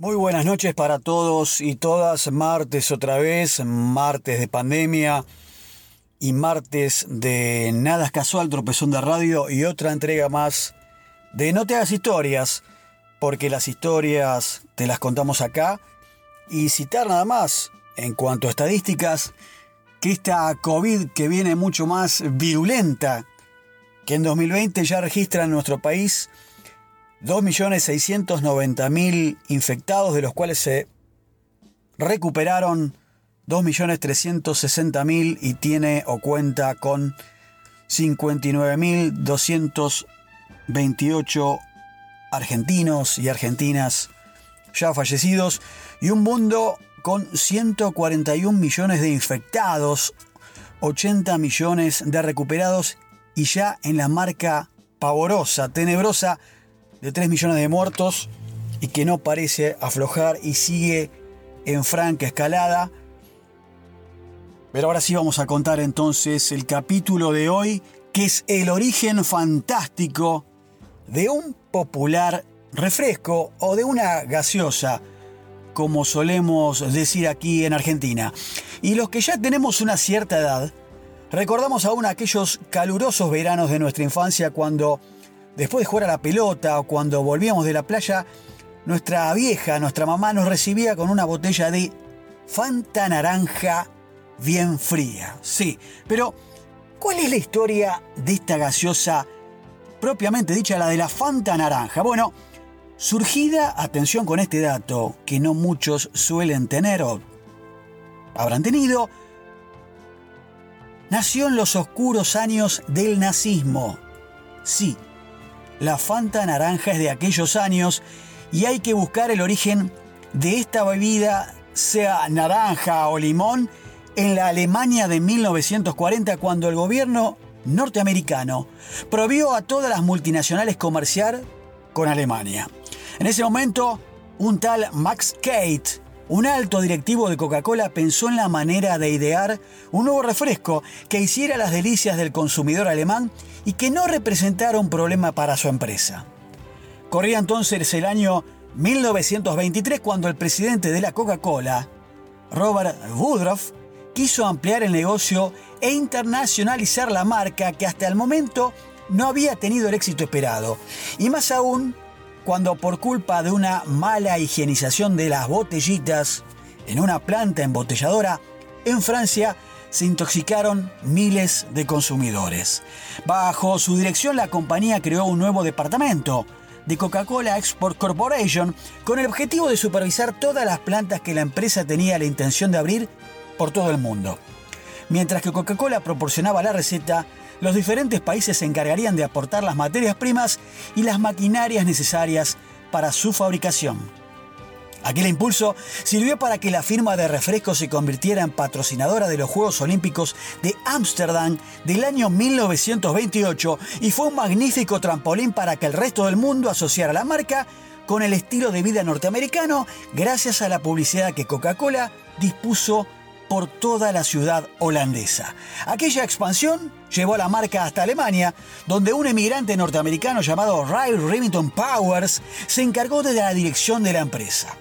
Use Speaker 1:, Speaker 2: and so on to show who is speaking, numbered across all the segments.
Speaker 1: Muy buenas noches para todos y todas. Martes otra vez, martes de pandemia y martes de Nada es Casual, Tropezón de Radio y otra entrega más de No te hagas historias, porque las historias te las contamos acá. Y citar nada más, en cuanto a estadísticas, que esta COVID que viene mucho más virulenta que en 2020 ya registra en nuestro país 2.690.000 infectados, de los cuales se recuperaron 2.360.000 y tiene o cuenta con 59.228 argentinos y argentinas ya fallecidos y un mundo con 141 millones de infectados, 80 millones de recuperados y ya en la marca pavorosa, tenebrosa de 3 millones de muertos y que no parece aflojar y sigue en franca escalada. Pero ahora sí vamos a contar entonces el capítulo de hoy, que es el origen fantástico de un popular refresco o de una gaseosa, como solemos decir aquí en Argentina. Y los que ya tenemos una cierta edad, recordamos aún aquellos calurosos veranos de nuestra infancia cuando después de jugar a la pelota o cuando volvíamos de la playa, nuestra vieja, nuestra mamá nos recibía con una botella de Fanta naranja bien fría. Sí, pero ¿cuál es la historia de esta gaseosa propiamente dicha, la de la Fanta naranja? Bueno, surgida, atención con este dato, que no muchos suelen tener o habrán tenido, nació en los oscuros años del nazismo. Sí, la Fanta naranja es de aquellos años y hay que buscar el origen de esta bebida, sea naranja o limón, en la Alemania de 1940 cuando el gobierno norteamericano prohibió a todas las multinacionales comerciar con Alemania. En ese momento, un tal Max Kate, un alto directivo de Coca-Cola, pensó en la manera de idear un nuevo refresco que hiciera las delicias del consumidor alemán y que no representara un problema para su empresa. Corría entonces el año 1923 cuando el presidente de la Coca-Cola, Robert Woodruff, quiso ampliar el negocio e internacionalizar la marca que hasta el momento no había tenido el éxito esperado. Y más aún cuando por culpa de una mala higienización de las botellitas en una planta embotelladora en Francia se intoxicaron miles de consumidores. Bajo su dirección la compañía creó un nuevo departamento de Coca-Cola Export Corporation con el objetivo de supervisar todas las plantas que la empresa tenía la intención de abrir por todo el mundo. Mientras que Coca-Cola proporcionaba la receta, los diferentes países se encargarían de aportar las materias primas y las maquinarias necesarias para su fabricación. Aquel impulso sirvió para que la firma de refrescos se convirtiera en patrocinadora de los Juegos Olímpicos de Ámsterdam del año 1928 y fue un magnífico trampolín para que el resto del mundo asociara la marca con el estilo de vida norteamericano gracias a la publicidad que Coca-Cola dispuso por toda la ciudad holandesa. Aquella expansión llevó a la marca hasta Alemania, donde un emigrante norteamericano llamado Ray Remington Powers se encargó de la dirección de la empresa.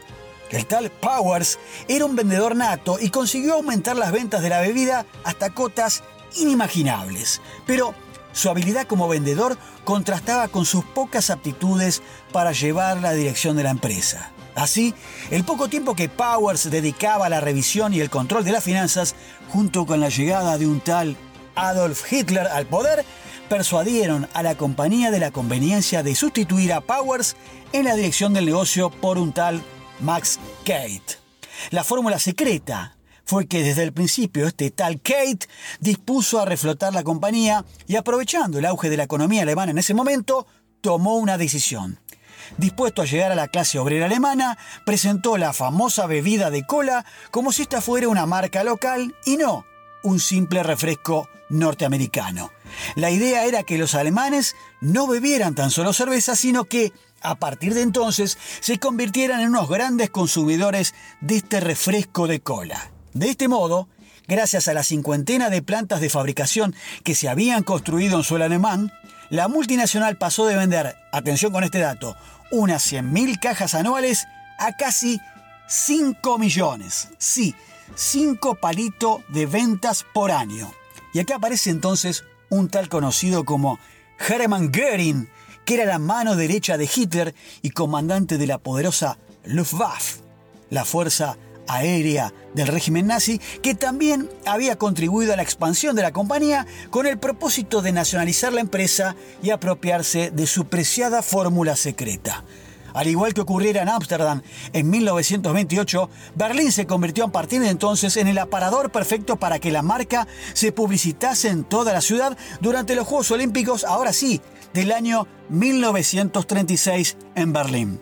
Speaker 1: El tal Powers era un vendedor nato y consiguió aumentar las ventas de la bebida hasta cotas inimaginables. Pero su habilidad como vendedor contrastaba con sus pocas aptitudes para llevar la dirección de la empresa. Así, el poco tiempo que Powers dedicaba a la revisión y el control de las finanzas, junto con la llegada de un tal Adolf Hitler al poder, persuadieron a la compañía de la conveniencia de sustituir a Powers en la dirección del negocio por un tal Max Kate. La fórmula secreta fue que desde el principio este tal Kate dispuso a reflotar la compañía y aprovechando el auge de la economía alemana en ese momento, tomó una decisión. Dispuesto a llegar a la clase obrera alemana, presentó la famosa bebida de cola como si esta fuera una marca local y no un simple refresco norteamericano. La idea era que los alemanes no bebieran tan solo cerveza, sino que a partir de entonces se convirtieran en unos grandes consumidores de este refresco de cola. De este modo, gracias a la cincuentena de plantas de fabricación que se habían construido en suelo alemán, la multinacional pasó de vender, atención con este dato, unas 100.000 cajas anuales a casi 5 millones. Sí, 5 palitos de ventas por año. Y acá aparece entonces un tal conocido como Hermann Göring, que era la mano derecha de Hitler y comandante de la poderosa Luftwaffe, la fuerza aérea del régimen nazi, que también había contribuido a la expansión de la compañía con el propósito de nacionalizar la empresa y apropiarse de su preciada fórmula secreta. Al igual que ocurriera en Ámsterdam en 1928, Berlín se convirtió a partir de entonces en el aparador perfecto para que la marca se publicitase en toda la ciudad durante los Juegos Olímpicos, ahora sí, del año 1936 en Berlín.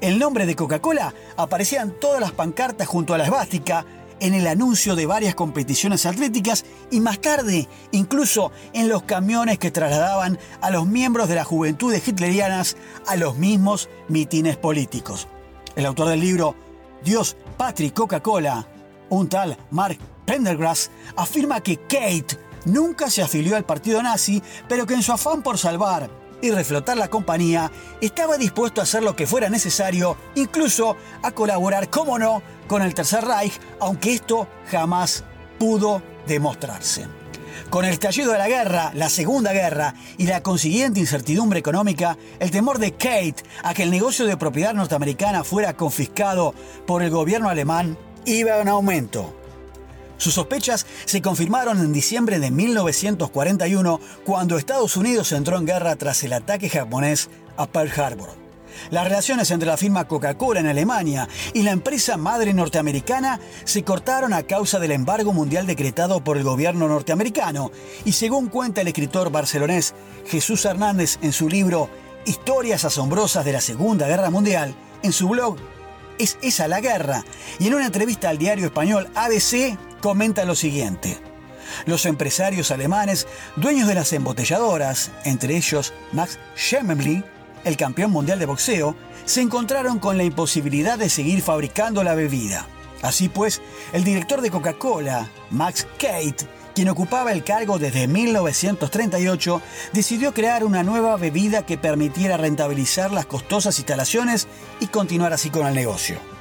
Speaker 1: El nombre de Coca-Cola aparecía en todas las pancartas junto a la esvástica, en el anuncio de varias competiciones atléticas y más tarde incluso en los camiones que trasladaban a los miembros de las juventudes hitlerianas a los mismos mitines políticos. El autor del libro Dios, Patrick Coca-Cola, un tal Mark Pendergrass, afirma que Kate nunca se afilió al partido nazi, pero que en su afán por salvar y reflotar la compañía, estaba dispuesto a hacer lo que fuera necesario, incluso a colaborar, como no, con el Tercer Reich, aunque esto jamás pudo demostrarse. Con el estallido de la guerra, la Segunda Guerra y la consiguiente incertidumbre económica, el temor de Kate a que el negocio de propiedad norteamericana fuera confiscado por el gobierno alemán iba en aumento. Sus sospechas se confirmaron en diciembre de 1941 cuando Estados Unidos entró en guerra tras el ataque japonés a Pearl Harbor. Las relaciones entre la firma Coca-Cola en Alemania y la empresa madre norteamericana se cortaron a causa del embargo mundial decretado por el gobierno norteamericano y según cuenta el escritor barcelonés Jesús Hernández en su libro Historias asombrosas de la Segunda Guerra Mundial, en su blog Es esa la guerra y en una entrevista al diario español ABC comenta lo siguiente. Los empresarios alemanes, dueños de las embotelladoras, entre ellos Max Schmeling, el campeón mundial de boxeo, se encontraron con la imposibilidad de seguir fabricando la bebida. Así pues, el director de Coca-Cola, Max Kate, quien ocupaba el cargo desde 1938, decidió crear una nueva bebida que permitiera rentabilizar las costosas instalaciones y continuar así con el negocio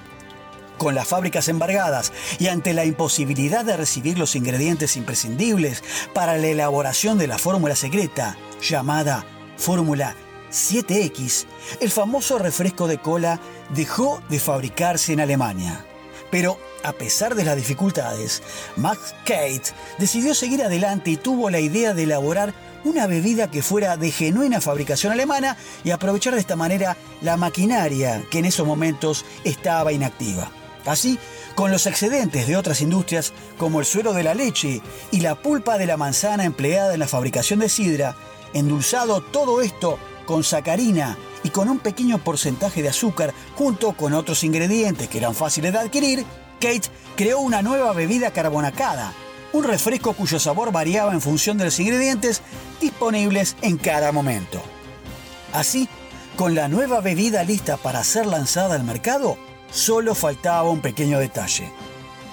Speaker 1: con las fábricas embargadas y ante la imposibilidad de recibir los ingredientes imprescindibles para la elaboración de la fórmula secreta llamada Fórmula 7X, el famoso refresco de cola dejó de fabricarse en Alemania. Pero a pesar de las dificultades, Max Kate decidió seguir adelante y tuvo la idea de elaborar una bebida que fuera de genuina fabricación alemana y aprovechar de esta manera la maquinaria que en esos momentos estaba inactiva. Así, con los excedentes de otras industrias como el suero de la leche y la pulpa de la manzana empleada en la fabricación de sidra, endulzado todo esto con sacarina y con un pequeño porcentaje de azúcar junto con otros ingredientes que eran fáciles de adquirir, Kate creó una nueva bebida carbonacada, un refresco cuyo sabor variaba en función de los ingredientes disponibles en cada momento. Así, con la nueva bebida lista para ser lanzada al mercado, Solo faltaba un pequeño detalle.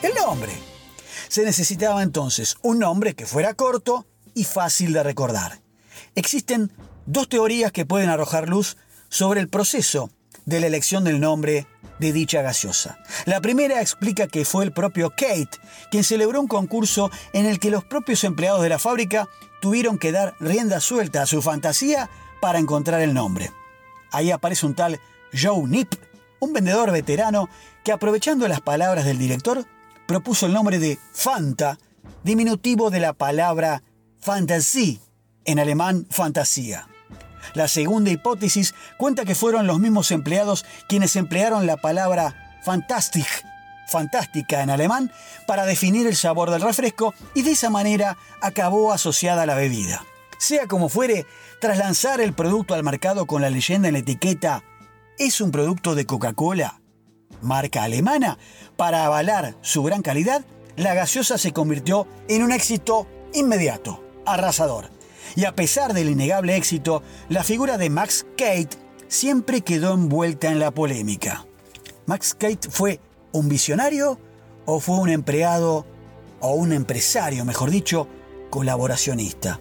Speaker 1: El nombre. Se necesitaba entonces un nombre que fuera corto y fácil de recordar. Existen dos teorías que pueden arrojar luz sobre el proceso de la elección del nombre de dicha gaseosa. La primera explica que fue el propio Kate quien celebró un concurso en el que los propios empleados de la fábrica tuvieron que dar rienda suelta a su fantasía para encontrar el nombre. Ahí aparece un tal Joe Nip, un vendedor veterano que aprovechando las palabras del director propuso el nombre de Fanta, diminutivo de la palabra Fantasy, en alemán fantasía. La segunda hipótesis cuenta que fueron los mismos empleados quienes emplearon la palabra fantastic, fantástica en alemán, para definir el sabor del refresco y de esa manera acabó asociada a la bebida. Sea como fuere, tras lanzar el producto al mercado con la leyenda en la etiqueta es un producto de Coca-Cola, marca alemana. Para avalar su gran calidad, la gaseosa se convirtió en un éxito inmediato, arrasador. Y a pesar del innegable éxito, la figura de Max Kate siempre quedó envuelta en la polémica. ¿Max Kate fue un visionario o fue un empleado o un empresario, mejor dicho, colaboracionista?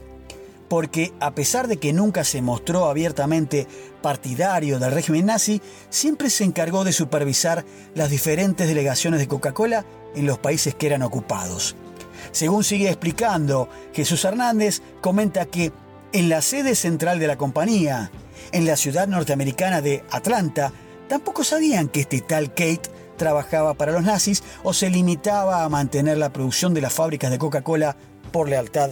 Speaker 1: Porque a pesar de que nunca se mostró abiertamente partidario del régimen nazi, siempre se encargó de supervisar las diferentes delegaciones de Coca-Cola en los países que eran ocupados. Según sigue explicando Jesús Hernández, comenta que en la sede central de la compañía, en la ciudad norteamericana de Atlanta, tampoco sabían que este tal Kate trabajaba para los nazis o se limitaba a mantener la producción de las fábricas de Coca-Cola por lealtad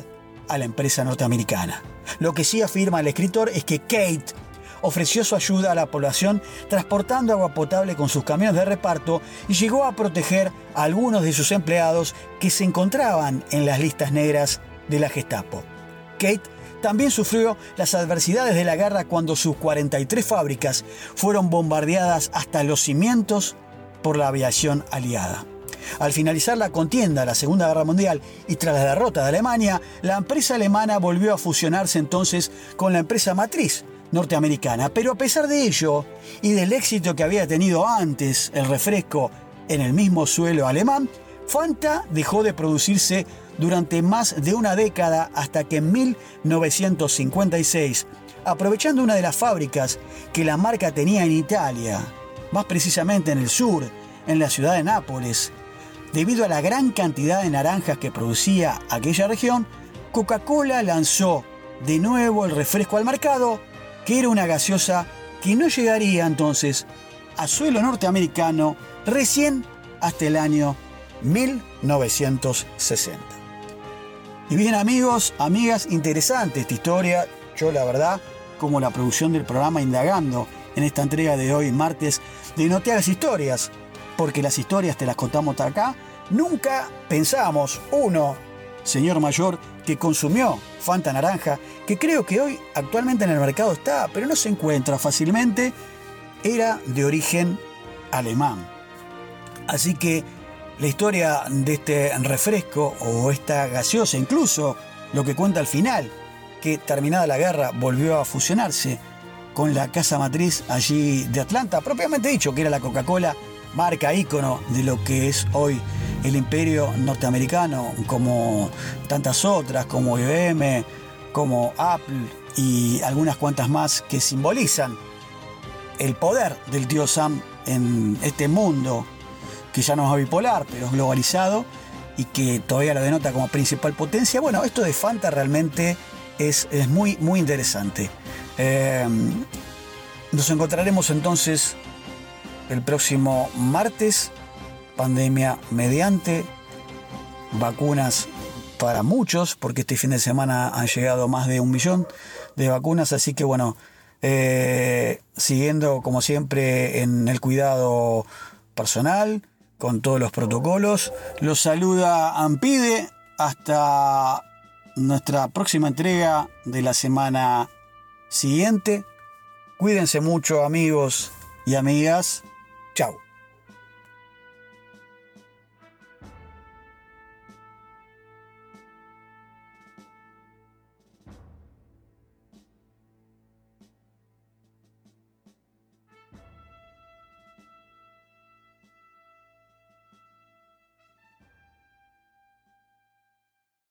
Speaker 1: a la empresa norteamericana. Lo que sí afirma el escritor es que Kate ofreció su ayuda a la población transportando agua potable con sus camiones de reparto y llegó a proteger a algunos de sus empleados que se encontraban en las listas negras de la Gestapo. Kate también sufrió las adversidades de la guerra cuando sus 43 fábricas fueron bombardeadas hasta los cimientos por la aviación aliada. Al finalizar la contienda de la Segunda Guerra Mundial y tras la derrota de Alemania, la empresa alemana volvió a fusionarse entonces con la empresa matriz norteamericana. Pero a pesar de ello y del éxito que había tenido antes el refresco en el mismo suelo alemán, Fanta dejó de producirse durante más de una década hasta que en 1956, aprovechando una de las fábricas que la marca tenía en Italia, más precisamente en el sur, en la ciudad de Nápoles. Debido a la gran cantidad de naranjas que producía aquella región, Coca-Cola lanzó de nuevo el refresco al mercado, que era una gaseosa que no llegaría entonces a suelo norteamericano recién hasta el año 1960. Y bien amigos, amigas, interesante esta historia. Yo la verdad, como la producción del programa Indagando en esta entrega de hoy, martes, de No te hagas historias, porque las historias te las contamos acá. Nunca pensamos, uno, señor mayor, que consumió Fanta Naranja, que creo que hoy actualmente en el mercado está, pero no se encuentra fácilmente, era de origen alemán. Así que la historia de este refresco o esta gaseosa, incluso lo que cuenta al final, que terminada la guerra volvió a fusionarse con la casa matriz allí de Atlanta, propiamente dicho, que era la Coca-Cola, marca ícono de lo que es hoy el imperio norteamericano, como tantas otras, como IBM, como Apple y algunas cuantas más que simbolizan el poder del tío Sam en este mundo que ya no es bipolar, pero es globalizado y que todavía lo denota como principal potencia. Bueno, esto de Fanta realmente es, es muy, muy interesante. Em, nos encontraremos entonces el próximo martes, pandemia mediante, vacunas para muchos, porque este fin de semana han llegado más de un millón de vacunas, así que bueno, eh, siguiendo como siempre en el cuidado personal, con todos los protocolos. Los saluda Ampide hasta nuestra próxima entrega de la semana siguiente. Cuídense mucho amigos y amigas. Ciao.